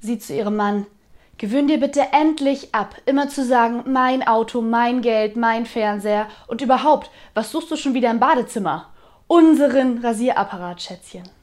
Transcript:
Sie zu ihrem Mann. Gewöhn dir bitte endlich ab, immer zu sagen, mein Auto, mein Geld, mein Fernseher und überhaupt, was suchst du schon wieder im Badezimmer? Unseren Rasierapparat, Schätzchen.